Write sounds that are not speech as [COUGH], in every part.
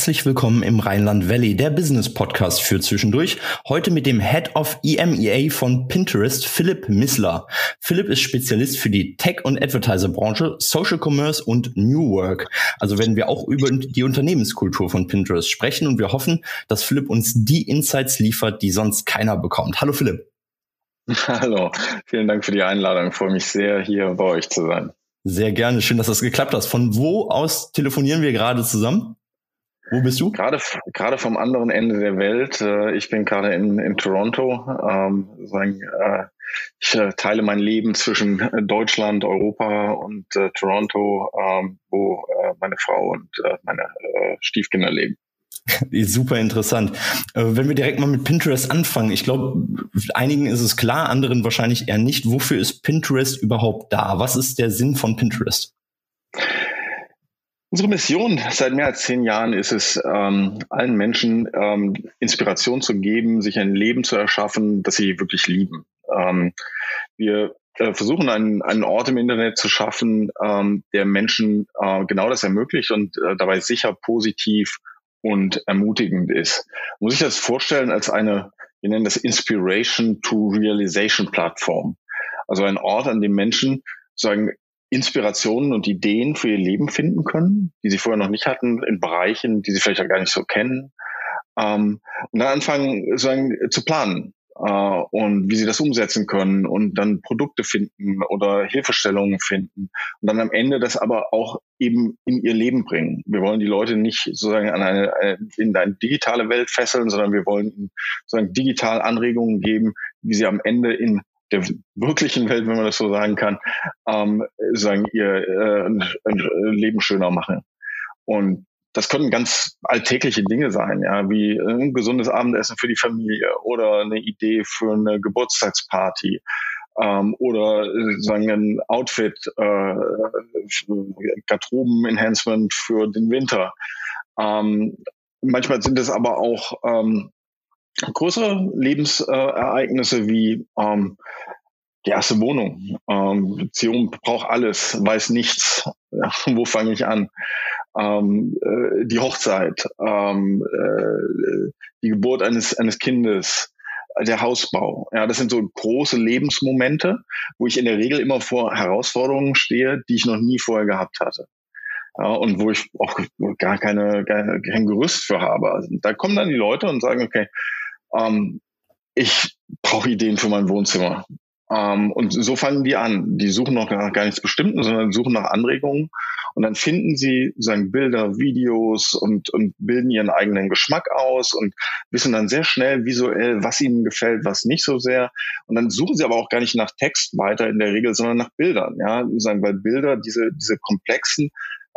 Herzlich willkommen im Rheinland Valley, der Business Podcast für zwischendurch. Heute mit dem Head of EMEA von Pinterest, Philipp Missler. Philipp ist Spezialist für die Tech- und Advertiser-Branche, Social Commerce und New Work. Also werden wir auch über die Unternehmenskultur von Pinterest sprechen und wir hoffen, dass Philipp uns die Insights liefert, die sonst keiner bekommt. Hallo Philipp. [LAUGHS] Hallo, vielen Dank für die Einladung. Ich freue mich sehr, hier bei euch zu sein. Sehr gerne, schön, dass das geklappt hat. Von wo aus telefonieren wir gerade zusammen? Wo bist du? Gerade, gerade vom anderen Ende der Welt. Äh, ich bin gerade in, in Toronto. Ähm, äh, ich äh, teile mein Leben zwischen Deutschland, Europa und Toronto, ähm, wo meine Frau und meine Stiefkinder leben. [LAUGHS] Super interessant. Wenn wir direkt mal mit Pinterest anfangen, ich glaube, einigen ist es klar, anderen wahrscheinlich eher nicht. Wofür ist Pinterest überhaupt da? Was ist der Sinn von Pinterest? Unsere Mission seit mehr als zehn Jahren ist es, ähm, allen Menschen ähm, Inspiration zu geben, sich ein Leben zu erschaffen, das sie wirklich lieben. Ähm, wir äh, versuchen einen, einen Ort im Internet zu schaffen, ähm, der Menschen äh, genau das ermöglicht und äh, dabei sicher positiv und ermutigend ist. Muss ich das vorstellen als eine, wir nennen das Inspiration to Realization Plattform. Also ein Ort, an dem Menschen sagen, Inspirationen und Ideen für ihr Leben finden können, die sie vorher noch nicht hatten, in Bereichen, die sie vielleicht auch gar nicht so kennen. Ähm, und dann anfangen sagen, zu planen äh, und wie sie das umsetzen können und dann Produkte finden oder Hilfestellungen finden und dann am Ende das aber auch eben in ihr Leben bringen. Wir wollen die Leute nicht sozusagen an eine, in eine digitale Welt fesseln, sondern wir wollen ihnen sozusagen digital Anregungen geben, wie sie am Ende in der wirklichen Welt, wenn man das so sagen kann, ähm, sagen, ihr äh, Leben schöner machen. Und das können ganz alltägliche Dinge sein, ja, wie ein gesundes Abendessen für die Familie oder eine Idee für eine Geburtstagsparty ähm, oder sagen ein Outfit, äh, Garderoben-Enhancement für den Winter. Ähm, manchmal sind es aber auch ähm, größere Lebensereignisse wie ähm, die erste Wohnung. Ähm, Beziehung braucht alles, weiß nichts. Ja, [LAUGHS] wo fange ich an? Ähm, äh, die Hochzeit, ähm, äh, die Geburt eines, eines Kindes, der Hausbau. Ja, das sind so große Lebensmomente, wo ich in der Regel immer vor Herausforderungen stehe, die ich noch nie vorher gehabt hatte. Ja, und wo ich auch gar keine, gar kein Gerüst für habe. Also, da kommen dann die Leute und sagen, okay, ähm, ich brauche Ideen für mein Wohnzimmer. Ähm, und so fangen die an. Die suchen noch gar, gar nichts Bestimmtes, sondern suchen nach Anregungen. Und dann finden sie sagen Bilder, Videos und, und bilden ihren eigenen Geschmack aus und wissen dann sehr schnell visuell, was ihnen gefällt, was nicht so sehr. Und dann suchen sie aber auch gar nicht nach Text weiter in der Regel, sondern nach Bildern. Ja, sagen, weil Bilder diese, diese komplexen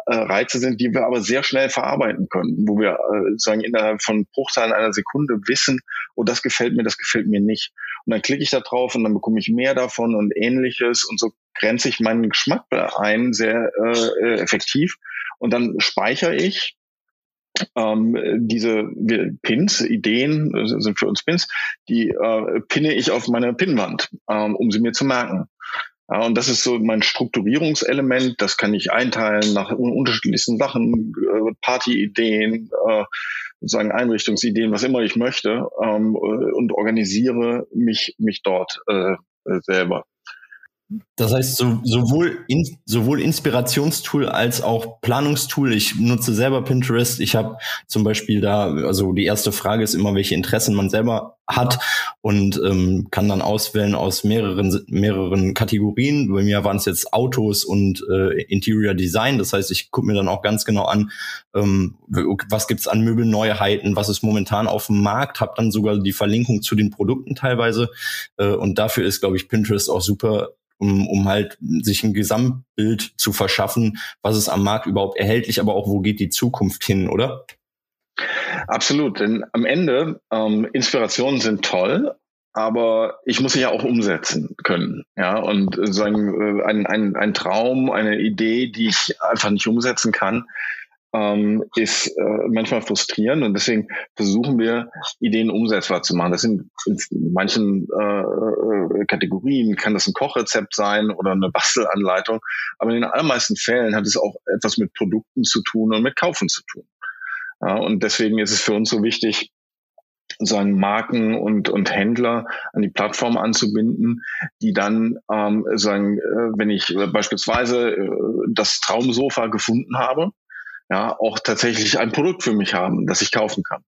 äh, Reize sind, die wir aber sehr schnell verarbeiten können, wo wir äh, sagen innerhalb von Bruchteilen einer Sekunde wissen, oh, das gefällt mir, das gefällt mir nicht. Und dann klicke ich da drauf und dann bekomme ich mehr davon und ähnliches und so grenze ich meinen Geschmack ein, sehr äh, effektiv. Und dann speichere ich ähm, diese Pins, Ideen sind für uns Pins, die äh, pinne ich auf meine Pinnwand, ähm, um sie mir zu merken. Ja, und das ist so mein Strukturierungselement. Das kann ich einteilen nach unterschiedlichsten Sachen, äh, Partyideen, äh, sozusagen Einrichtungsideen, was immer ich möchte, ähm, und organisiere mich, mich dort äh, selber. Das heißt, so, sowohl, in, sowohl Inspirationstool als auch Planungstool. Ich nutze selber Pinterest. Ich habe zum Beispiel da, also die erste Frage ist immer, welche Interessen man selber hat und ähm, kann dann auswählen aus mehreren, mehreren Kategorien. Bei mir waren es jetzt Autos und äh, Interior Design. Das heißt, ich gucke mir dann auch ganz genau an, ähm, was gibt's an Möbelneuheiten, was ist momentan auf dem Markt, habe dann sogar die Verlinkung zu den Produkten teilweise. Äh, und dafür ist, glaube ich, Pinterest auch super um, um halt sich ein Gesamtbild zu verschaffen, was ist am Markt überhaupt erhältlich, aber auch wo geht die Zukunft hin, oder? Absolut, denn am Ende ähm, Inspirationen sind toll, aber ich muss sie ja auch umsetzen können. Ja, und sagen, äh, ein, ein, ein Traum, eine Idee, die ich einfach nicht umsetzen kann, ähm, ist äh, manchmal frustrierend und deswegen versuchen wir, Ideen umsetzbar zu machen. Das sind in manchen äh, äh, Kategorien, kann das ein Kochrezept sein oder eine Bastelanleitung, aber in den allermeisten Fällen hat es auch etwas mit Produkten zu tun und mit Kaufen zu tun. Ja, und deswegen ist es für uns so wichtig, sagen Marken und, und Händler an die Plattform anzubinden, die dann ähm, sagen, äh, wenn ich beispielsweise äh, das Traumsofa gefunden habe, ja, auch tatsächlich ein Produkt für mich haben, das ich kaufen kann.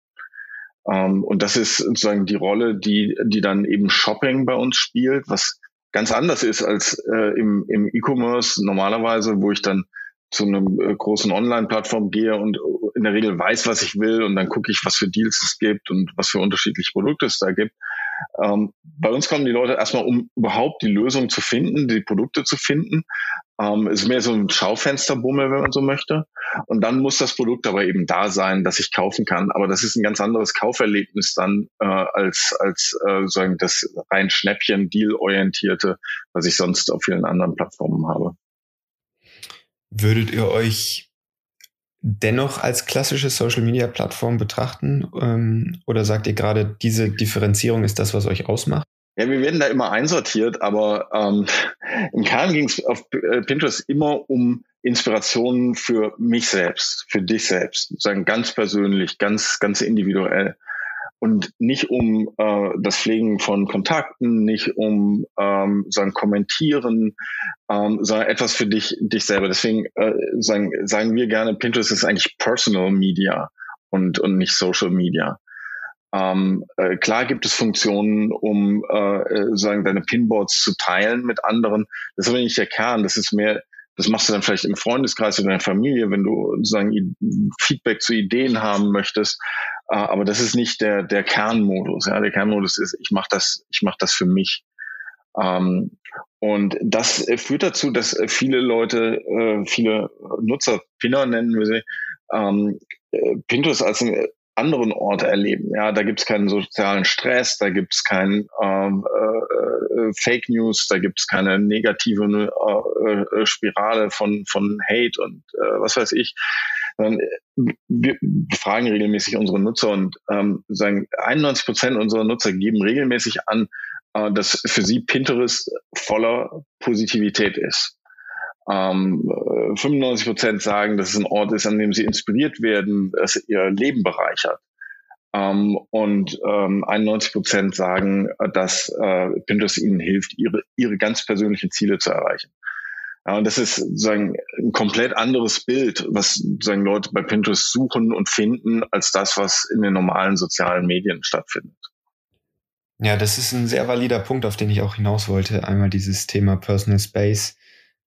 Ähm, und das ist sozusagen die Rolle, die, die dann eben Shopping bei uns spielt, was ganz anders ist als äh, im, im E-Commerce normalerweise, wo ich dann zu einem äh, großen Online-Plattform gehe und in der Regel weiß, was ich will und dann gucke ich, was für Deals es gibt und was für unterschiedliche Produkte es da gibt. Ähm, bei uns kommen die Leute erstmal, um überhaupt die Lösung zu finden, die Produkte zu finden. Ähm, ist mehr so ein Schaufensterbummel, wenn man so möchte. Und dann muss das Produkt aber eben da sein, dass ich kaufen kann. Aber das ist ein ganz anderes Kauferlebnis dann äh, als als äh, sagen das rein Schnäppchen Deal-orientierte, was ich sonst auf vielen anderen Plattformen habe. Würdet ihr euch dennoch als klassische Social-Media-Plattform betrachten? Ähm, oder sagt ihr gerade, diese Differenzierung ist das, was euch ausmacht? Ja, wir werden da immer einsortiert, aber ähm, im Kern ging es auf äh, Pinterest immer um Inspirationen für mich selbst, für dich selbst, sozusagen ganz persönlich, ganz, ganz individuell und nicht um äh, das Pflegen von Kontakten, nicht um ähm, sagen Kommentieren, ähm, sondern etwas für dich dich selber. Deswegen äh, sagen sagen wir gerne, Pinterest ist eigentlich Personal Media und und nicht Social Media. Ähm, äh, klar gibt es Funktionen, um äh, äh sagen deine Pinboards zu teilen mit anderen. Das ist aber nicht der Kern. Das ist mehr das machst du dann vielleicht im Freundeskreis oder in der Familie, wenn du sozusagen Feedback zu Ideen haben möchtest. Äh, aber das ist nicht der, der Kernmodus. Ja, der Kernmodus ist, ich mache das, ich mache das für mich. Ähm, und das führt dazu, dass viele Leute, äh, viele Nutzer, Pinner nennen wir sie, ähm, äh, Pinterest als ein anderen Ort erleben. Ja, da gibt's keinen sozialen Stress, da gibt's kein ähm, äh, Fake News, da gibt's keine negative äh, äh, Spirale von von Hate und äh, was weiß ich. Äh, wir fragen regelmäßig unsere Nutzer und ähm, sagen 91 Prozent unserer Nutzer geben regelmäßig an, äh, dass für sie Pinterest voller Positivität ist. Ähm, 95 Prozent sagen, dass es ein Ort ist, an dem sie inspiriert werden, dass ihr Leben bereichert. Ähm, und ähm, 91 Prozent sagen, dass äh, Pinterest ihnen hilft, ihre, ihre ganz persönlichen Ziele zu erreichen. Ja, und das ist sozusagen ein komplett anderes Bild, was sozusagen Leute bei Pinterest suchen und finden, als das, was in den normalen sozialen Medien stattfindet. Ja, das ist ein sehr valider Punkt, auf den ich auch hinaus wollte. Einmal dieses Thema Personal Space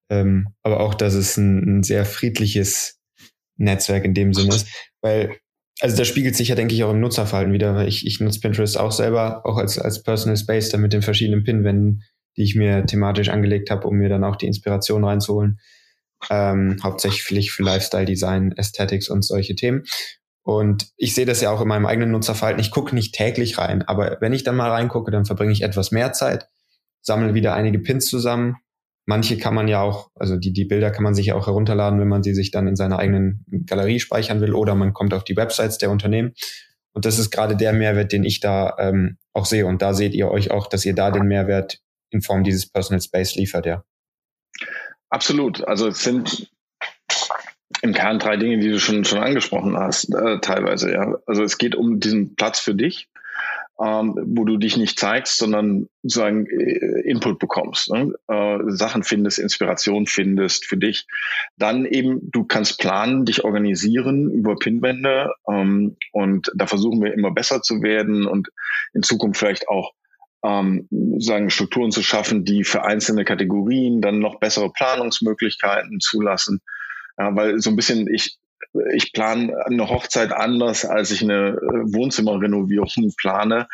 ähm, aber auch, dass es ein, ein sehr friedliches Netzwerk in dem Sinne ist. Weil, also das spiegelt sich ja, denke ich, auch im Nutzerverhalten wieder, weil ich, ich nutze Pinterest auch selber, auch als, als Personal Space, dann mit den verschiedenen Pinwänden, die ich mir thematisch angelegt habe, um mir dann auch die Inspiration reinzuholen. Ähm, hauptsächlich für Lifestyle Design, Aesthetics und solche Themen. Und ich sehe das ja auch in meinem eigenen Nutzerverhalten. Ich gucke nicht täglich rein, aber wenn ich dann mal reingucke, dann verbringe ich etwas mehr Zeit, sammle wieder einige Pins zusammen, Manche kann man ja auch, also die, die Bilder kann man sich ja auch herunterladen, wenn man sie sich dann in seiner eigenen Galerie speichern will oder man kommt auf die Websites der Unternehmen. Und das ist gerade der Mehrwert, den ich da ähm, auch sehe. Und da seht ihr euch auch, dass ihr da den Mehrwert in Form dieses Personal Space liefert, ja. Absolut. Also es sind im Kern drei Dinge, die du schon, schon angesprochen hast, äh, teilweise, ja. Also es geht um diesen Platz für dich ähm, wo du dich nicht zeigst, sondern sozusagen äh, Input bekommst, ne? äh, Sachen findest, Inspiration findest für dich. Dann eben, du kannst planen, dich organisieren über Pinwände ähm, und da versuchen wir immer besser zu werden und in Zukunft vielleicht auch ähm, sagen Strukturen zu schaffen, die für einzelne Kategorien dann noch bessere Planungsmöglichkeiten zulassen. Ja, weil so ein bisschen ich ich plane eine Hochzeit anders, als ich eine äh, Wohnzimmerrenovierung plane.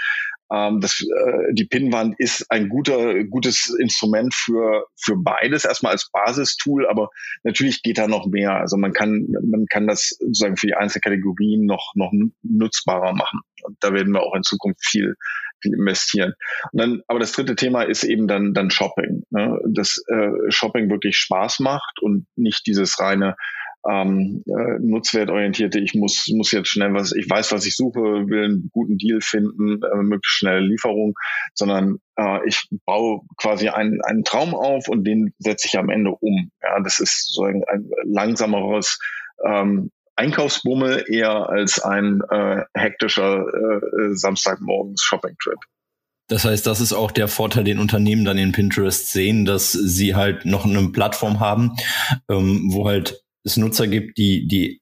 Ähm, das, äh, die Pinnwand ist ein guter, gutes Instrument für, für beides, erstmal als Basistool, aber natürlich geht da noch mehr. Also man kann, man kann das sozusagen für die einzelnen Kategorien noch, noch nutzbarer machen. Und da werden wir auch in Zukunft viel, viel investieren. Und dann, aber das dritte Thema ist eben dann, dann Shopping. Ne? Dass äh, Shopping wirklich Spaß macht und nicht dieses reine ähm, äh, nutzwertorientierte, ich muss, muss jetzt schnell was, ich weiß, was ich suche, will einen guten Deal finden, äh, möglichst schnelle Lieferung, sondern äh, ich baue quasi einen, einen Traum auf und den setze ich am Ende um. Ja, das ist so ein, ein langsameres ähm, Einkaufsbummel eher als ein äh, hektischer äh, Samstagmorgens Shopping-Trip. Das heißt, das ist auch der Vorteil, den Unternehmen dann in Pinterest sehen, dass sie halt noch eine Plattform haben, ähm, wo halt es Nutzer gibt, die, die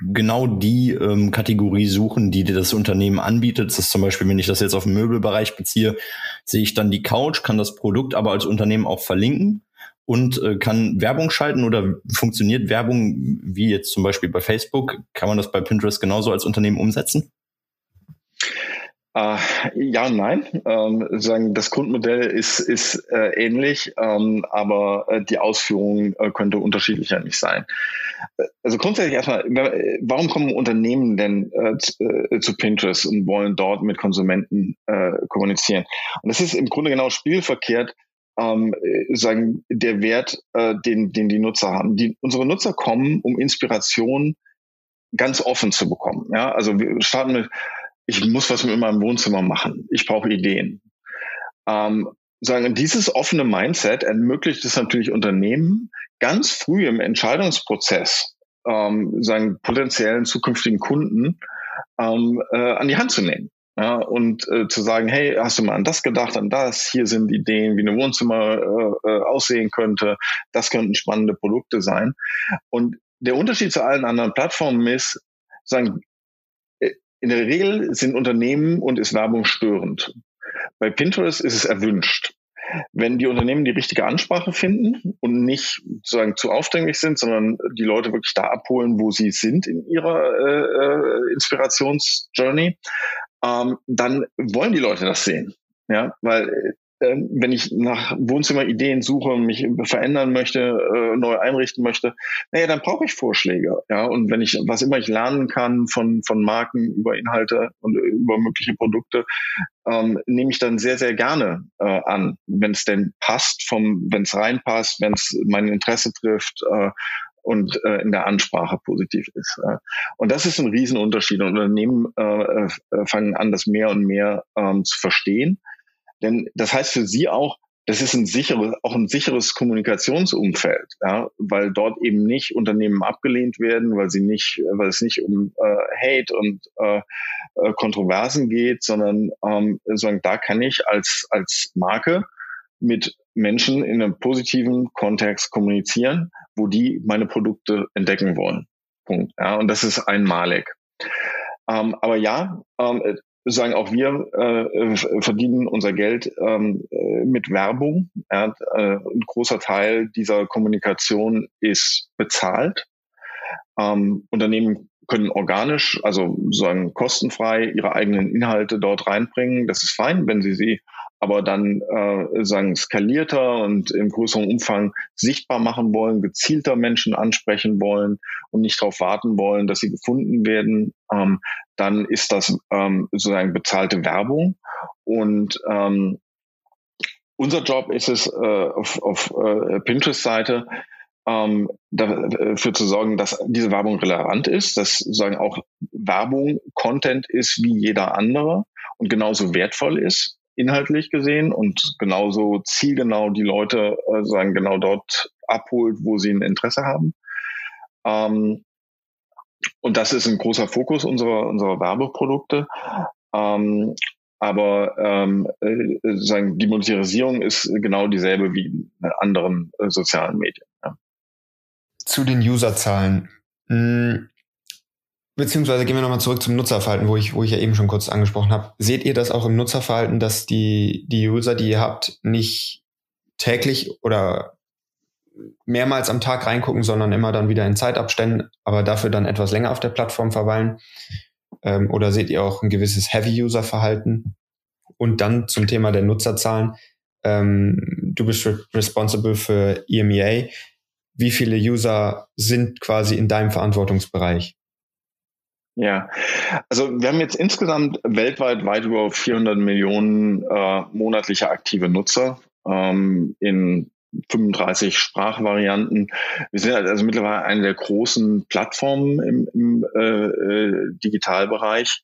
genau die ähm, Kategorie suchen, die dir das Unternehmen anbietet. Das ist zum Beispiel, wenn ich das jetzt auf den Möbelbereich beziehe, sehe ich dann die Couch, kann das Produkt aber als Unternehmen auch verlinken und äh, kann Werbung schalten oder funktioniert Werbung wie jetzt zum Beispiel bei Facebook? Kann man das bei Pinterest genauso als Unternehmen umsetzen? Äh, ja und nein. Ähm, sagen, das Grundmodell ist, ist äh, ähnlich, ähm, aber äh, die Ausführung äh, könnte unterschiedlicher nicht sein. Äh, also grundsätzlich erstmal, warum kommen Unternehmen denn äh, zu, äh, zu, Pinterest und wollen dort mit Konsumenten kommunizieren? Und das ist im Grunde genau spielverkehrt ähm, sagen, der Wert, den, den die Nutzer haben. Die, unsere Nutzer kommen, um Inspiration ganz offen zu bekommen. Ja, also wir starten mit, ich muss was mit meinem Wohnzimmer machen. Ich brauche Ideen. Ähm, sagen, dieses offene Mindset ermöglicht es natürlich Unternehmen, ganz früh im Entscheidungsprozess ähm, sagen, potenziellen zukünftigen Kunden ähm, äh, an die Hand zu nehmen. Ja, und äh, zu sagen, hey, hast du mal an das gedacht, an das? Hier sind Ideen, wie ein Wohnzimmer äh, äh aussehen könnte. Das könnten spannende Produkte sein. Und der Unterschied zu allen anderen Plattformen ist, sagen, in der Regel sind Unternehmen und ist Werbung störend. Bei Pinterest ist es erwünscht. Wenn die Unternehmen die richtige Ansprache finden und nicht sozusagen zu aufdringlich sind, sondern die Leute wirklich da abholen, wo sie sind in ihrer äh, äh Inspirationsjourney, ähm, dann wollen die Leute das sehen. Ja, weil wenn ich nach Wohnzimmerideen suche, mich verändern möchte, äh, neu einrichten möchte, naja, dann brauche ich Vorschläge. Ja, und wenn ich, was immer ich lernen kann von, von Marken über Inhalte und über mögliche Produkte, ähm, nehme ich dann sehr, sehr gerne äh, an, wenn es denn passt, vom, wenn es reinpasst, wenn es mein Interesse trifft, äh, und äh, in der Ansprache positiv ist. Äh. Und das ist ein Riesenunterschied. Und Unternehmen äh, äh, fangen an, das mehr und mehr ähm, zu verstehen denn das heißt für sie auch, das ist ein sicheres, auch ein sicheres Kommunikationsumfeld, ja, weil dort eben nicht Unternehmen abgelehnt werden, weil sie nicht, weil es nicht um äh, Hate und äh, äh Kontroversen geht, sondern ähm, sagen, da kann ich als als Marke mit Menschen in einem positiven Kontext kommunizieren, wo die meine Produkte entdecken wollen. Punkt. Ja, und das ist einmalig. Ähm, aber ja, ähm, sagen auch wir äh, äh, verdienen unser Geld ähm, äh, mit Werbung. Ja, äh, ein großer Teil dieser Kommunikation ist bezahlt. Ähm, Unternehmen können organisch, also sozusagen kostenfrei ihre eigenen Inhalte dort reinbringen. Das ist fein, wenn sie sie aber dann äh, sagen skalierter und im größeren Umfang sichtbar machen wollen, gezielter Menschen ansprechen wollen und nicht darauf warten wollen, dass sie gefunden werden, ähm, dann ist das ähm, sozusagen bezahlte Werbung. Und ähm, unser Job ist es äh, auf, auf äh, Pinterest-Seite ähm, dafür zu sorgen, dass diese Werbung relevant ist, dass sozusagen auch Werbung Content ist wie jeder andere und genauso wertvoll ist inhaltlich gesehen und genauso zielgenau die Leute äh, sagen genau dort abholt, wo sie ein Interesse haben. Ähm, und das ist ein großer Fokus unserer unserer Werbeprodukte. Ähm, aber ähm, äh, sagen, die Monetarisierung ist genau dieselbe wie in anderen äh, sozialen Medien. Ja. Zu den Userzahlen. Hm, Beziehungsweise gehen wir nochmal zurück zum Nutzerverhalten, wo ich, wo ich ja eben schon kurz angesprochen habe. Seht ihr das auch im Nutzerverhalten, dass die, die User, die ihr habt, nicht täglich oder mehrmals am Tag reingucken, sondern immer dann wieder in Zeitabständen, aber dafür dann etwas länger auf der Plattform verweilen? Ähm, oder seht ihr auch ein gewisses Heavy-User-Verhalten? Und dann zum Thema der Nutzerzahlen. Ähm, du bist responsible für EMEA. Wie viele User sind quasi in deinem Verantwortungsbereich? Ja, also wir haben jetzt insgesamt weltweit weit über 400 Millionen äh, monatliche aktive Nutzer ähm, in 35 Sprachvarianten. Wir sind also mittlerweile eine der großen Plattformen im, im äh, äh, Digitalbereich.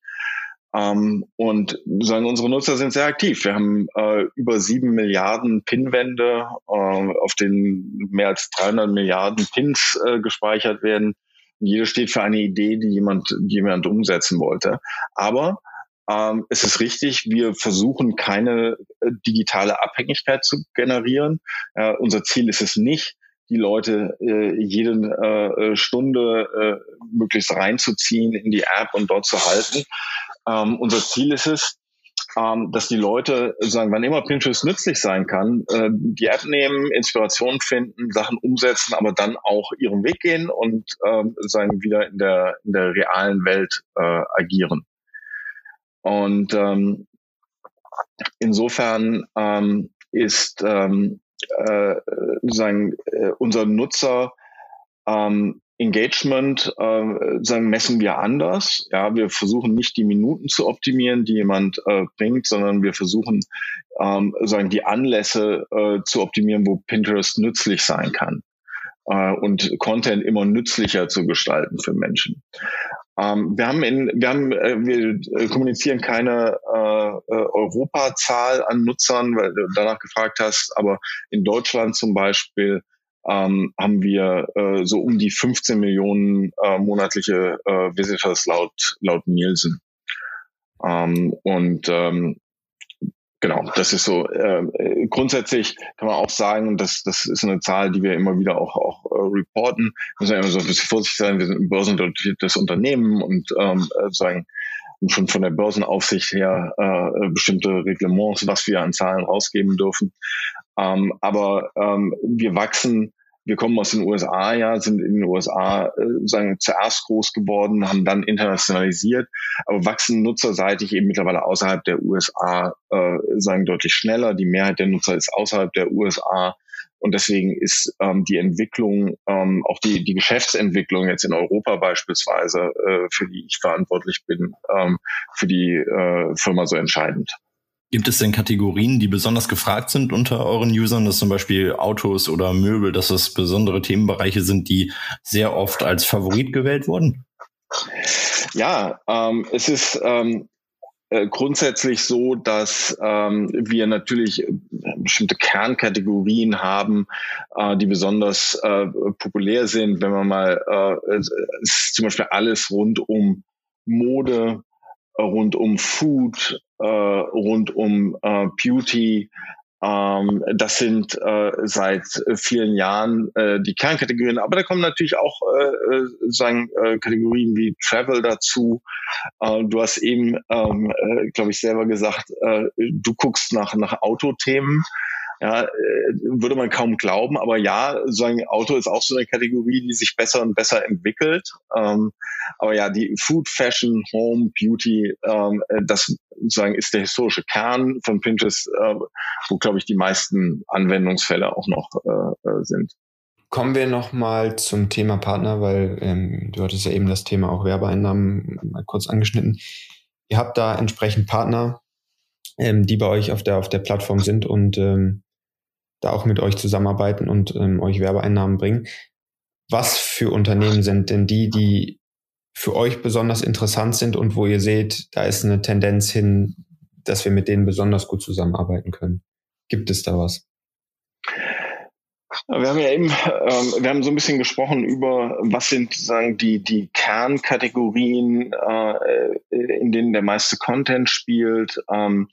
Ähm, und sagen, unsere Nutzer sind sehr aktiv. Wir haben äh, über sieben Milliarden Pinwände, äh, auf denen mehr als 300 Milliarden Pins äh, gespeichert werden. Jede steht für eine Idee, die jemand, die jemand umsetzen wollte. Aber ähm, es ist richtig, wir versuchen keine äh, digitale Abhängigkeit zu generieren. Äh, unser Ziel ist es nicht, die Leute äh, jede äh, Stunde äh, möglichst reinzuziehen in die App und dort zu halten. Ähm, unser Ziel ist es, ähm, dass die Leute sagen, wann immer Pinterest nützlich sein kann, äh, die App nehmen, Inspiration finden, Sachen umsetzen, aber dann auch ihren Weg gehen und äh, sagen wieder in der in der realen Welt äh, agieren. Und ähm, insofern ähm, ist ähm, äh, sagen, äh, unser Nutzer ähm, Engagement äh, sagen, messen wir anders. Ja, wir versuchen nicht die Minuten zu optimieren, die jemand äh, bringt, sondern wir versuchen ähm, sagen die Anlässe äh, zu optimieren, wo Pinterest nützlich sein kann äh, und Content immer nützlicher zu gestalten für Menschen. Ähm, wir haben in, wir haben, äh, wir äh, kommunizieren keine äh, äh, Europazahl an Nutzern, weil du danach gefragt hast, aber in Deutschland zum Beispiel ähm, haben wir äh, so um die 15 Millionen äh, monatliche äh, Visitors laut laut Nielsen. Ähm, und ähm, genau, das ist so. Äh, grundsätzlich kann man auch sagen, dass das ist eine Zahl, die wir immer wieder auch auch äh, reporten. Wir müssen ja immer so ein bisschen vorsichtig sein. Wir sind ein börsennotiertes Unternehmen und ähm, äh, sagen schon von der Börsenaufsicht her äh, bestimmte Reglements, was wir an Zahlen rausgeben dürfen. Ähm, aber ähm, wir wachsen wir kommen aus den USA, ja, sind in den USA äh, sagen zuerst groß geworden, haben dann internationalisiert, aber wachsen nutzerseitig eben mittlerweile außerhalb der USA äh, sagen deutlich schneller. Die Mehrheit der Nutzer ist außerhalb der USA. Und deswegen ist ähm, die Entwicklung, ähm, auch die, die Geschäftsentwicklung jetzt in Europa beispielsweise, äh, für die ich verantwortlich bin, ähm, für die äh, Firma so entscheidend. Gibt es denn Kategorien, die besonders gefragt sind unter euren Usern, dass zum Beispiel Autos oder Möbel, dass es besondere Themenbereiche sind, die sehr oft als Favorit gewählt wurden? Ja, ähm, es ist ähm, äh, grundsätzlich so, dass ähm, wir natürlich bestimmte Kernkategorien haben, äh, die besonders äh, populär sind. Wenn man mal äh, zum Beispiel alles rund um Mode, rund um Food, äh, rund um äh, Beauty. Ähm, das sind äh, seit vielen Jahren äh, die Kernkategorien, aber da kommen natürlich auch äh, äh sagen äh, Kategorien wie Travel dazu. Äh, du hast eben, ähm, äh, glaube ich, selber gesagt, äh, du guckst nach nach Autothemen. Ja, äh, würde man kaum glauben, aber ja, so ein Auto ist auch so eine Kategorie, die sich besser und besser entwickelt. Ähm, aber ja, die Food, Fashion, Home, Beauty, ähm, äh, das sozusagen ist der historische Kern von Pinterest, äh, wo glaube ich die meisten Anwendungsfälle auch noch äh, äh, sind. Kommen wir noch mal zum Thema Partner, weil ähm, du hattest ja eben das Thema auch Werbeeinnahmen mal kurz angeschnitten. Ihr habt da entsprechend Partner, ähm, die bei euch auf der auf der Plattform sind und ähm, da auch mit euch zusammenarbeiten und ähm, euch Werbeeinnahmen bringen. Was für Unternehmen sind denn die, die für euch besonders interessant sind und wo ihr seht, da ist eine Tendenz hin, dass wir mit denen besonders gut zusammenarbeiten können? Gibt es da was? Wir haben ja eben, ähm, wir haben so ein bisschen gesprochen über, was sind sagen die die Kernkategorien, äh, in denen der meiste Content spielt. Ähm,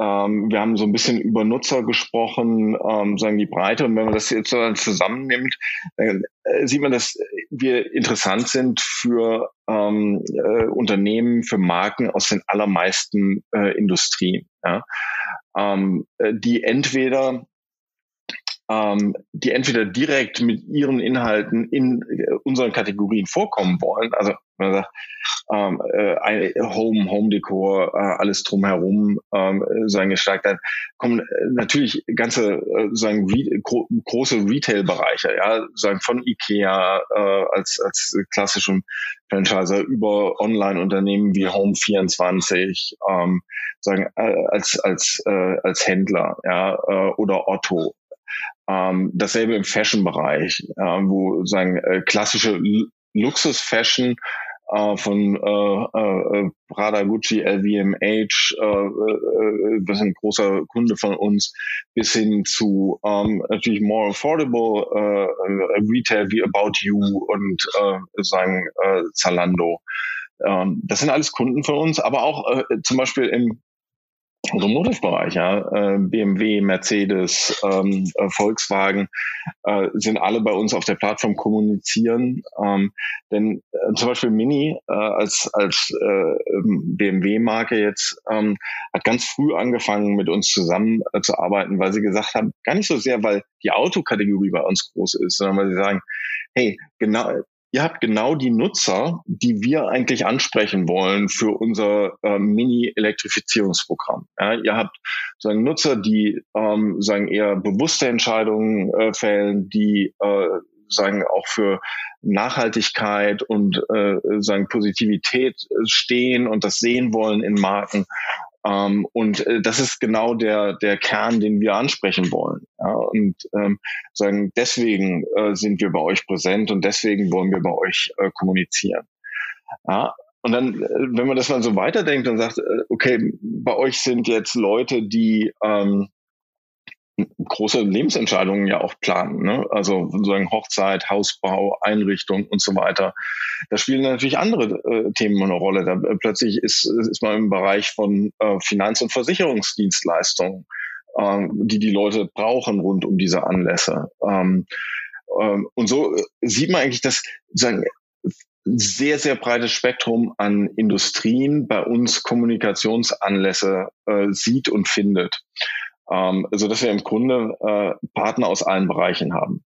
ähm, wir haben so ein bisschen über Nutzer gesprochen, ähm, sagen die Breite. Und wenn man das jetzt dann zusammennimmt, dann äh, sieht man, dass wir interessant sind für ähm, äh, Unternehmen, für Marken aus den allermeisten äh, Industrien, ja? ähm, äh, die entweder ähm, die entweder direkt mit ihren Inhalten in äh, unseren Kategorien vorkommen wollen, also man sagt, ähm, äh, Home, Home Decor, äh, alles drumherum ähm, sagen gestaltet hat, kommen äh, natürlich ganze äh, sagen Re gro große Retail-Bereiche, ja, sagen von Ikea äh, als als klassischen Franchiser über Online-Unternehmen wie Home24, ähm, sagen äh, als als äh, als Händler, ja, äh, oder Otto Ähm, dasselbe im Fashion-Bereich, äh, wo sagen äh, klassische Luxus-Fashion äh, von äh, äh, Prada, Gucci, LVMH, äh, äh, das ist ein großer Kunde von uns, bis hin zu ähm, natürlich more affordable äh, Retail wie About You und äh, sagen äh, Zalando. Ähm, das sind alles Kunden von uns, aber auch äh, zum Beispiel im Automotive-Bereich, ja, äh, BMW, Mercedes, ähm, äh, Volkswagen äh, sind alle bei uns auf der Plattform kommunizieren. Ähm, denn zum Beispiel Mini als als äh, ähm, BMW-Marke jetzt hat ganz früh angefangen mit uns zusammen zu arbeiten, weil sie gesagt haben, gar nicht so sehr, weil die Autokategorie bei uns groß ist, sondern weil sie sagen, hey, genau ihr habt genau die Nutzer, die wir eigentlich ansprechen wollen für unser äh, Mini-Elektrifizierungsprogramm. Ja, ihr habt sagen Nutzer, die ähm, sagen eher bewusste Entscheidungen äh, fällen, die äh, sagen auch für Nachhaltigkeit und äh, sagen Positivität stehen und das sehen wollen in Marken ähm, und äh, das ist genau der, der Kern, den wir ansprechen wollen. Ja? Und ähm, sagen, deswegen äh, sind wir bei euch präsent und deswegen wollen wir bei euch äh, kommunizieren. Ja? Und dann, äh, wenn man das mal so weiterdenkt und sagt, äh, okay, bei euch sind jetzt Leute, die ähm, große Lebensentscheidungen ja auch planen. Ne? Also sozusagen Hochzeit, Hausbau, Einrichtung und so weiter. Da spielen natürlich andere äh, Themen eine Rolle. Da äh, plötzlich ist, ist man im Bereich von äh, Finanz- und Versicherungsdienstleistungen, äh, die die Leute brauchen rund um diese Anlässe. Ähm, ähm, und so äh, sieht man eigentlich, dass sozusagen sehr, sehr breites Spektrum an Industrien bei uns Kommunikationsanlässe äh, sieht und findet ähm, so dass wir im Grunde äh, Partner aus allen Bereichen haben.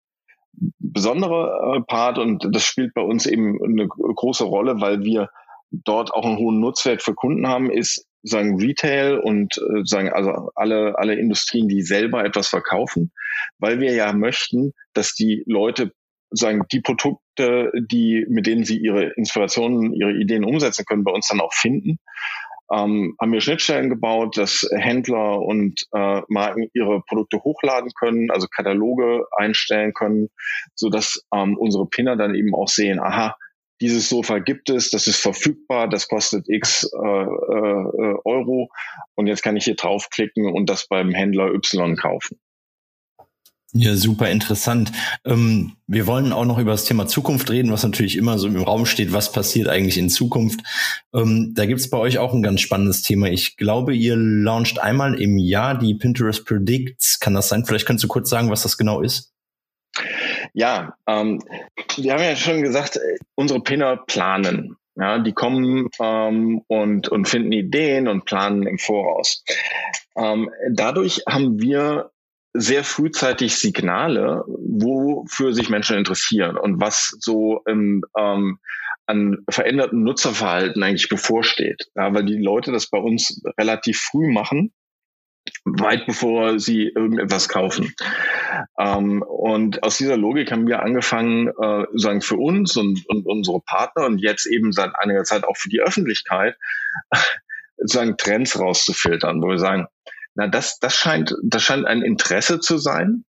Besondere äh, Part, und das spielt bei uns eben eine große Rolle, weil wir dort auch einen hohen Nutzwert für Kunden haben, ist sagen Retail und äh, sagen also alle alle Industrien, die selber etwas verkaufen, weil wir ja möchten, dass die Leute sagen die Produkte, die mit denen sie ihre Inspirationen, ihre Ideen umsetzen können, bei uns dann auch finden ähm, haben wir Schnittstellen gebaut, dass Händler und äh, Marken ihre Produkte hochladen können, also Kataloge einstellen können, so dass ähm, unsere Pinner dann eben auch sehen, aha, dieses Sofa gibt es, das ist verfügbar, das kostet x äh, äh, Euro und jetzt kann ich hier draufklicken und das beim Händler Y kaufen. Ja, super interessant. Ähm, wir wollen auch noch über das Thema Zukunft reden, was natürlich immer so im Raum steht. Was passiert eigentlich in Zukunft? Ähm, da gibt's bei euch auch ein ganz spannendes Thema. Ich glaube, ihr launcht einmal im Jahr die Pinterest Predicts. Kann das sein? Vielleicht könntest du kurz sagen, was das genau ist? Ja, ähm, wir haben ja schon gesagt, äh, unsere Pinner planen. Ja, die kommen ähm, und, und finden Ideen und planen im Voraus. Ähm, dadurch haben wir sehr frühzeitig Signale, wofür sich Menschen interessieren und was so im, ähm, an veränderten Nutzerverhalten eigentlich bevorsteht. Ja, weil die Leute das bei uns relativ früh machen, weit bevor sie irgendetwas kaufen. Ähm, und aus dieser Logik haben wir angefangen, äh, sagen für uns und, und unsere Partner und jetzt eben seit einiger Zeit auch für die Öffentlichkeit, sagen Trends rauszufiltern, wo wir sagen, na, das, das scheint, das scheint ein Interesse zu sein,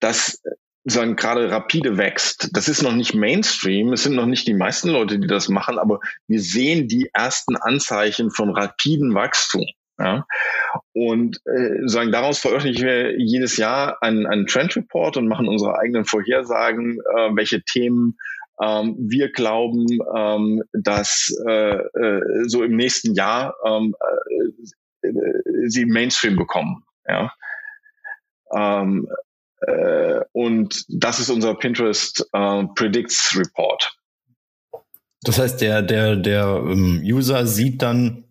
das sagen gerade rapide wächst. Das ist noch nicht Mainstream, es sind noch nicht die meisten Leute, die das machen, aber wir sehen die ersten Anzeichen von rapiden Wachstum. Ja? Und äh, sagen, daraus veröffentlichen wir jedes Jahr einen, einen Trend Report und machen unsere eigenen Vorhersagen, äh, welche Themen ähm, wir glauben, ähm, dass äh, äh, so im nächsten Jahr ähm, sie Mainstream bekommen. Ja. Ähm, äh, und das ist unser Pinterest äh, Predicts Report. Das heißt, der, der, der ähm, User sieht dann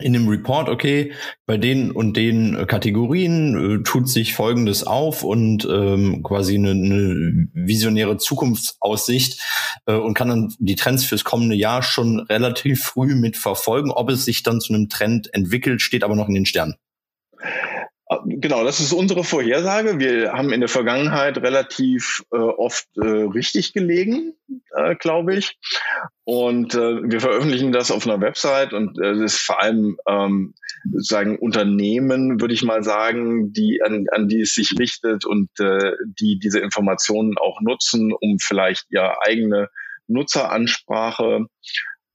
in dem Report, okay, bei den und den Kategorien äh, tut sich Folgendes auf und ähm, quasi eine, eine visionäre Zukunftsaussicht äh, und kann dann die Trends fürs kommende Jahr schon relativ früh mit verfolgen. Ob es sich dann zu einem Trend entwickelt, steht aber noch in den Sternen. Genau, das ist unsere Vorhersage. Wir haben in der Vergangenheit relativ äh, oft äh, richtig gelegen, äh, glaube ich. Und äh, wir veröffentlichen das auf einer Website und äh, das ist vor allem ähm, sagen Unternehmen, würde ich mal sagen, die an, an die es sich richtet und äh, die diese Informationen auch nutzen, um vielleicht ihre eigene Nutzeransprache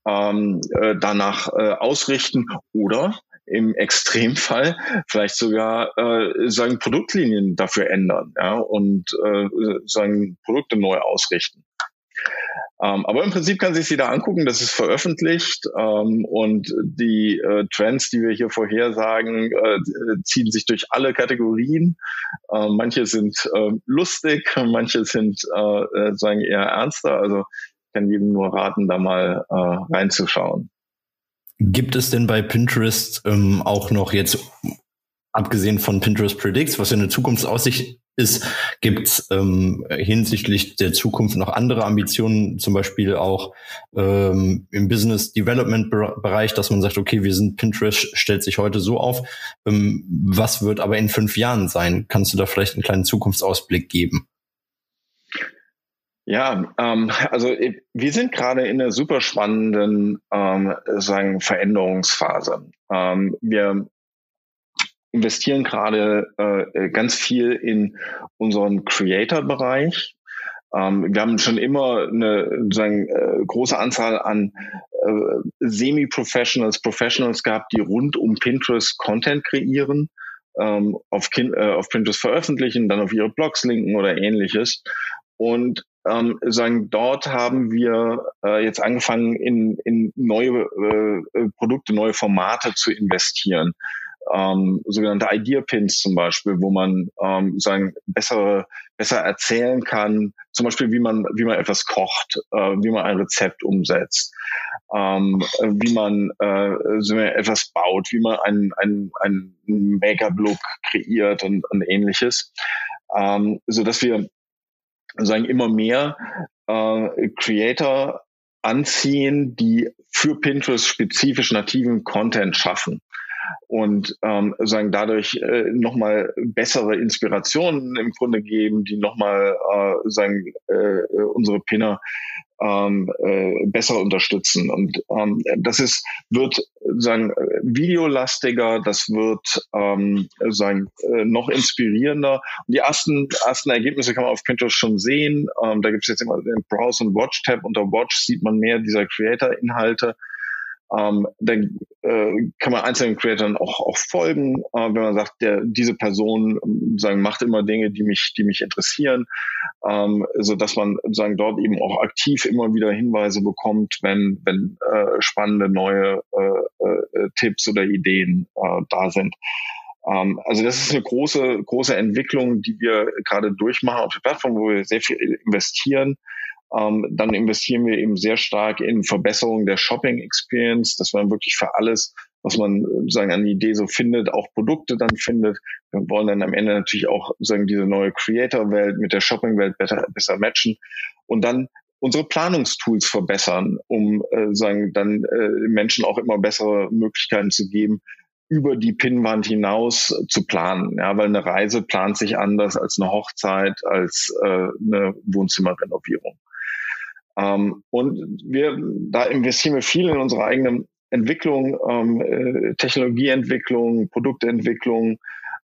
ähm, äh, danach äh, ausrichten oder im [LAUGHS] Extremfall vielleicht sogar äh, sagen Produktlinien dafür ändern ja, und äh, sagen Produkte neu ausrichten. Ähm, aber im Prinzip kann sich jeder angucken, das ist veröffentlicht ähm, und die äh, Trends, die wir hier vorhersagen, äh, ziehen sich durch alle Kategorien. Äh, manche sind äh, lustig, manche sind äh, sagen eher ernster. Also ich kann jedem nur raten, da mal äh, reinzuschauen. Gibt es denn bei Pinterest ähm, auch noch jetzt, abgesehen von Pinterest Predicts, was ja eine Zukunftsaussicht ist, gibt es ähm, hinsichtlich der Zukunft noch andere Ambitionen, zum Beispiel auch ähm, im Business Development Bereich, dass man sagt, okay, wir sind Pinterest, stellt sich heute so auf. Ähm, was wird aber in fünf Jahren sein? Kannst du da vielleicht einen kleinen Zukunftsausblick geben? Ja, ähm, also äh, wir sind gerade in einer super spannenden ähm, sagen Veränderungsphase. Ähm, wir investieren gerade äh, ganz viel in unseren Creator-Bereich. Ähm, wir haben schon immer eine sagen, äh, große Anzahl an äh, Semi-Professionals, Professionals gehabt, die rund um Pinterest Content kreieren, ähm, auf, kind, äh, auf Pinterest veröffentlichen, dann auf ihre Blogs linken oder ähnliches. Und ähm, sagen, dort haben wir äh, jetzt angefangen, in, in neue äh, äh, Produkte, neue Formate zu investieren. Ähm, sogenannte Idea Pins zum Beispiel, wo man ähm, sagen besser besser erzählen kann, zum Beispiel wie man wie man etwas kocht, äh, wie man ein Rezept umsetzt, ähm, wie man äh, etwas baut, wie man einen ein, ein Make-up-Look kreiert und, und ähnliches, ähm, so dass wir sagen immer mehr äh, Creator anziehen, die für Pinterest spezifisch nativen Content schaffen und ähm, sagen dadurch äh, nochmal bessere Inspirationen im Grunde geben, die nochmal äh, sagen äh, unsere Pinner ähm, äh, besser unterstützen. Und ähm, das ist wird sagen videolastiger, das wird ähm, sagen äh, noch inspirierender. Und die ersten ersten Ergebnisse kann man auf Pinterest schon sehen. Ähm, da gibt es jetzt immer den Browse und Watch Tab. Unter Watch sieht man mehr dieser Creator-Inhalte ähm, dann äh, kann man einzelnen Creatoren auch, auch folgen, äh, wenn man sagt, der, diese Person ähm, sagen, macht immer Dinge, die mich, die mich interessieren, ähm, so dass man sagen dort eben auch aktiv immer wieder Hinweise bekommt, wenn, wenn äh, spannende neue äh, äh, Tipps oder Ideen äh, da sind. Ähm, also das ist eine große, große Entwicklung, die wir gerade durchmachen auf der Plattform, wo wir sehr viel investieren ähm, dann investieren wir eben sehr stark in Verbesserung der Shopping Experience, dass man wirklich für alles, was man sagen an Idee so findet, auch Produkte dann findet. Wir wollen dann am Ende natürlich auch sagen diese neue Creator-Welt mit der Shopping-Welt besser, besser matchen und dann unsere Planungstools verbessern, um äh, sagen dann äh, Menschen auch immer bessere Möglichkeiten zu geben, über die Pinnwand hinaus zu planen. Ja, weil eine Reise plant sich anders als eine Hochzeit, als äh, eine Wohnzimmerrenovierung. Ähm, und wir, da investieren wir viel in unsere eigene Entwicklung, ähm, äh, Technologieentwicklung, Produktentwicklung,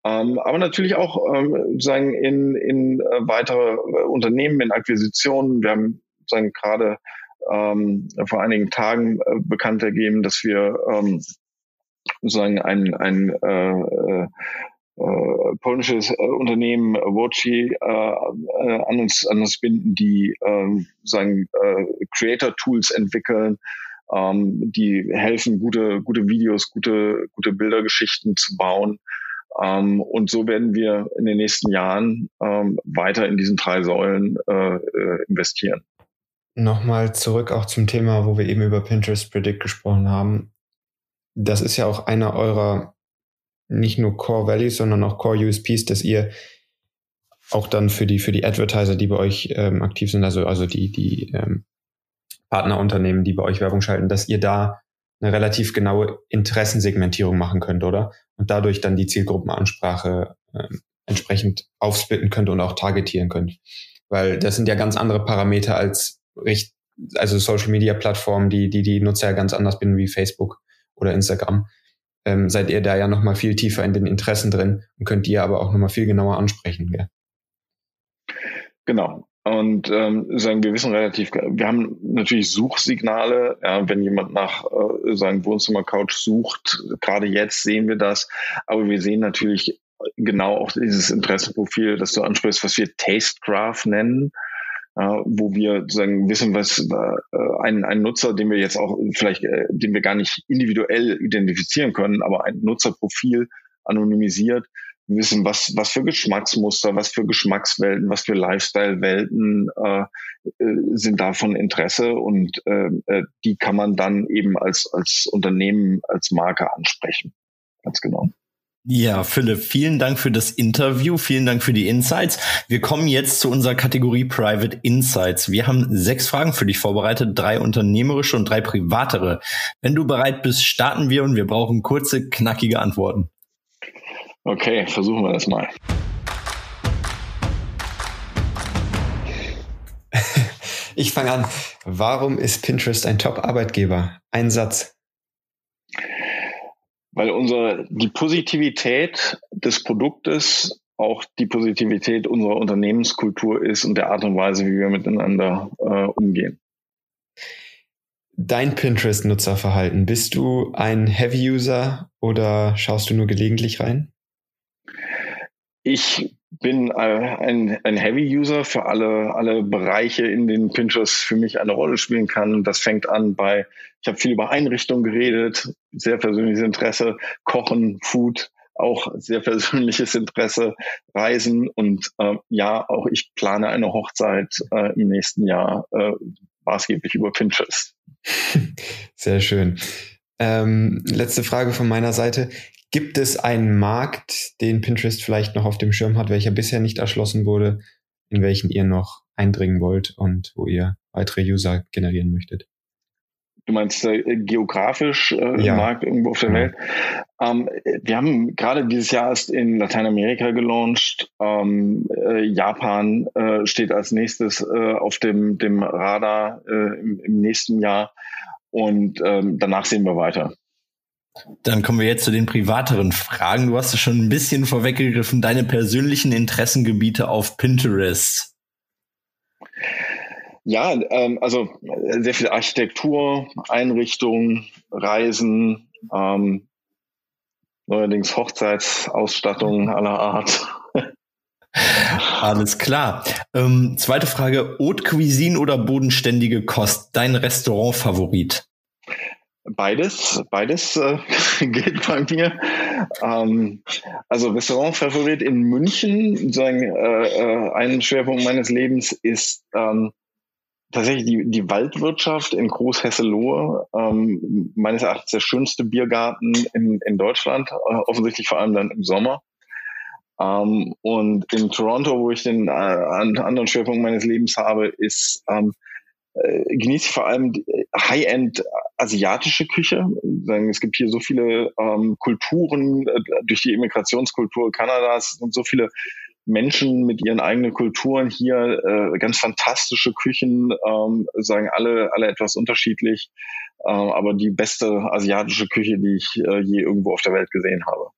ähm, aber natürlich auch ähm, sagen in, in äh, weitere äh, Unternehmen, in Akquisitionen. Wir haben sagen gerade ähm, vor einigen Tagen äh, bekannt ergeben, dass wir ähm, sozusagen ein, ein äh, polnisches äh, Unternehmen Voci äh, äh, an, uns, an uns binden, die äh, sagen, äh, Creator-Tools entwickeln, ähm, die helfen, gute, gute Videos, gute, gute Bildergeschichten zu bauen. Ähm, und so werden wir in den nächsten Jahren ähm, weiter in diesen drei Säulen äh, äh, investieren. Nochmal zurück auch zum Thema, wo wir eben über Pinterest Predict gesprochen haben. Das ist ja auch einer eurer nicht nur Core Values, sondern auch Core USPs, dass ihr auch dann für die, für die Advertiser, die bei euch ähm, aktiv sind, also, also die, die ähm, Partnerunternehmen, die bei euch Werbung schalten, dass ihr da eine relativ genaue Interessensegmentierung machen könnte, oder? Und dadurch dann die Zielgruppenansprache äh, entsprechend aufsplitten könnte und auch targetieren könnte. Weil das sind ja ganz andere Parameter als richt also Social Media Plattformen, die, die die Nutzer ja ganz anders binden wie Facebook oder Instagram. Ähm, seid ihr da ja nochmal viel tiefer in den Interessen drin und könnt die aber auch nochmal viel genauer ansprechen. Gell? Genau. Und ähm, sagen wir wissen relativ, wir haben natürlich Suchsignale, ja, wenn jemand nach äh, seinem Wohnzimmer-Couch sucht, gerade jetzt sehen wir das, aber wir sehen natürlich genau auch dieses Interessenprofil, das du ansprichst, was wir Taste Graph nennen, wo wir sozusagen wissen, was äh, ein, ein Nutzer, den wir jetzt auch vielleicht, äh, den wir gar nicht individuell identifizieren können, aber ein Nutzerprofil anonymisiert, wissen, was, was für Geschmacksmuster, was für Geschmackswelten, was für Lifestyle-Welten äh, äh, sind da von Interesse und äh, äh, die kann man dann eben als, als Unternehmen, als Marke ansprechen. Ganz genau. Ja, Philipp, vielen Dank für das Interview, vielen Dank für die Insights. Wir kommen jetzt zu unserer Kategorie Private Insights. Wir haben sechs Fragen für dich vorbereitet, drei unternehmerische und drei privatere. Wenn du bereit bist, starten wir und wir brauchen kurze, knackige Antworten. Okay, versuchen wir das mal. Ich fange an. Warum ist Pinterest ein Top-Arbeitgeber? Ein Satz. Weil unsere, die Positivität des Produktes auch die Positivität unserer Unternehmenskultur ist und der Art und Weise, wie wir miteinander äh, umgehen. Dein Pinterest-Nutzerverhalten. Bist du ein Heavy-User oder schaust du nur gelegentlich rein? Ich bin äh, ein, ein Heavy-User für alle, alle Bereiche, in denen Pinterest für mich eine Rolle spielen kann. Das fängt an bei, ich habe viel über Einrichtungen geredet, sehr persönliches Interesse, Kochen, Food, auch sehr persönliches Interesse, Reisen und äh, ja, auch ich plane eine Hochzeit äh, im nächsten Jahr äh, maßgeblich über Pinterest. [LAUGHS] Sehr schön. Ähm, letzte Frage von meiner Seite. Gibt es einen Markt, den Pinterest vielleicht noch auf dem Schirm hat, welcher bisher nicht erschlossen wurde, in welchen ihr noch eindringen wollt und wo ihr weitere User generieren möchtet? Du meinst äh, geografisch äh, ja. Markt irgendwo auf der ja. Welt? Ähm, wir haben gerade dieses Jahr erst in Lateinamerika gelauncht. Ähm, äh, Japan äh, steht als nächstes äh, auf dem, dem Radar äh, im, im, nächsten Jahr und ähm, danach sehen wir weiter. Dann kommen wir jetzt zu den privateren Fragen. Du hast es schon ein bisschen vorweggegriffen, deine persönlichen Interessengebiete auf Pinterest. Ja, ähm, also sehr viel Architektur, Einrichtung, Reisen, ähm, neuerdings Hochzeitsausstattung aller Art. Alles klar. Ähm, zweite Frage: Haute Cuisine oder bodenständige Kost? Dein Restaurant-Favorit? Beides, beides äh, [LAUGHS] gilt bei mir. Ähm, also Restaurantfavorit in München, sozusagen äh, äh, ein Schwerpunkt meines Lebens ist ähm, tatsächlich die, die Waldwirtschaft in Großhesselohe. Ähm, meines Erachtens der schönste Biergarten in, in Deutschland, äh, offensichtlich vor allem dann im Sommer. Ähm, und in Toronto, wo ich den äh, anderen Schwerpunkt meines Lebens habe, ist ähm, äh, genieße ich vor allem äh, High-End asiatische Küche. Es gibt hier so viele ähm, Kulturen äh, durch die Immigrationskultur Kanadas und so viele Menschen mit ihren eigenen Kulturen hier, äh, ganz fantastische Küchen, ähm, sagen alle, alle etwas unterschiedlich, äh, aber die beste asiatische Küche, die ich äh, je irgendwo auf der Welt gesehen habe.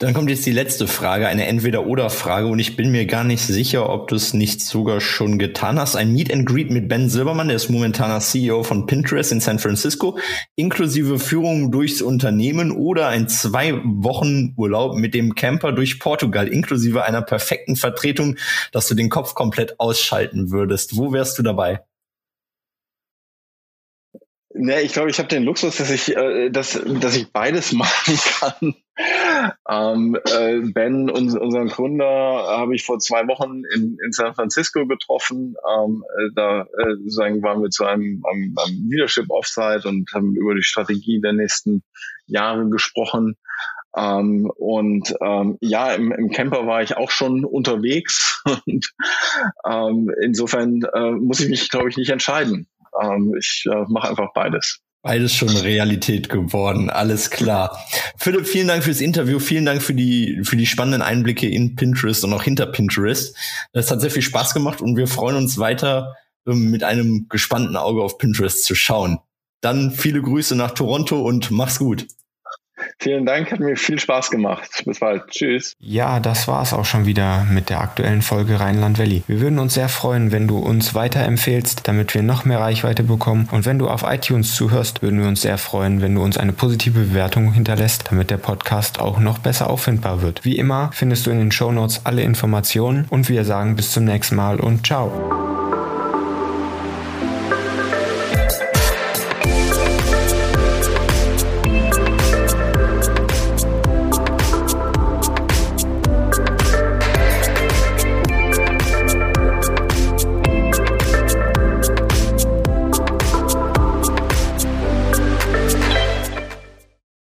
Dann kommt jetzt die letzte Frage, eine Entweder-Oder-Frage und ich bin mir gar nicht sicher, ob du es nicht sogar schon getan hast. Ein Meet and Greet mit Ben Silbermann, der ist momentaner CEO von Pinterest in San Francisco, inklusive Führung durchs Unternehmen oder ein zwei Wochen Urlaub mit dem Camper durch Portugal, inklusive einer perfekten Vertretung, dass du den Kopf komplett ausschalten würdest. Wo wärst du dabei? Nee, ich glaube, ich habe den Luxus, dass ich, äh, dass, dass ich beides [LAUGHS] machen kann. Ähm, äh, ben, uns, unseren Gründer, habe ich vor zwei Wochen in, in San Francisco getroffen. Ähm, äh, da äh, sagen, waren wir zu einem, einem, einem Leadership Offsite und haben über die Strategie der nächsten Jahre gesprochen. Ähm, und ähm, ja, im, im Camper war ich auch schon unterwegs [LAUGHS] und ähm, insofern äh, muss ich mich, glaube ich, nicht entscheiden. Ähm, ich äh, mache einfach beides. Beides schon Realität geworden, alles klar. Philipp, vielen Dank fürs Interview, vielen Dank für die, für die spannenden Einblicke in Pinterest und auch hinter Pinterest. Das hat sehr viel Spaß gemacht und wir freuen uns weiter ähm, mit einem gespannten Auge auf Pinterest zu schauen. Dann viele Grüße nach Toronto und mach's gut. Vielen Dank, hat mir viel Spaß gemacht. Bis bald. Tschüss. Ja, das war's auch schon wieder mit der aktuellen Folge Rheinland Valley. Wir würden uns sehr freuen, wenn du uns weiterempfehlst, damit wir noch mehr Reichweite bekommen. Und wenn du auf iTunes zuhörst, würden wir uns sehr freuen, wenn du uns eine positive Bewertung hinterlässt, damit der Podcast auch noch besser auffindbar wird. Wie immer findest du in den Show Notes alle Informationen und wir sagen bis zum nächsten Mal und ciao.